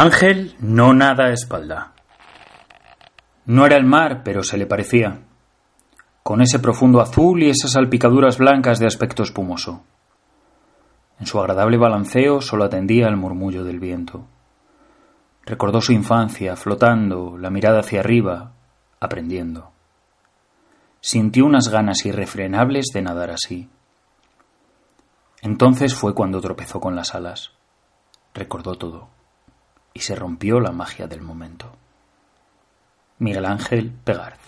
Ángel no nada a espalda. No era el mar, pero se le parecía, con ese profundo azul y esas salpicaduras blancas de aspecto espumoso. En su agradable balanceo solo atendía al murmullo del viento. Recordó su infancia, flotando, la mirada hacia arriba, aprendiendo. Sintió unas ganas irrefrenables de nadar así. Entonces fue cuando tropezó con las alas. Recordó todo y se rompió la magia del momento. Miguel Ángel Pegarz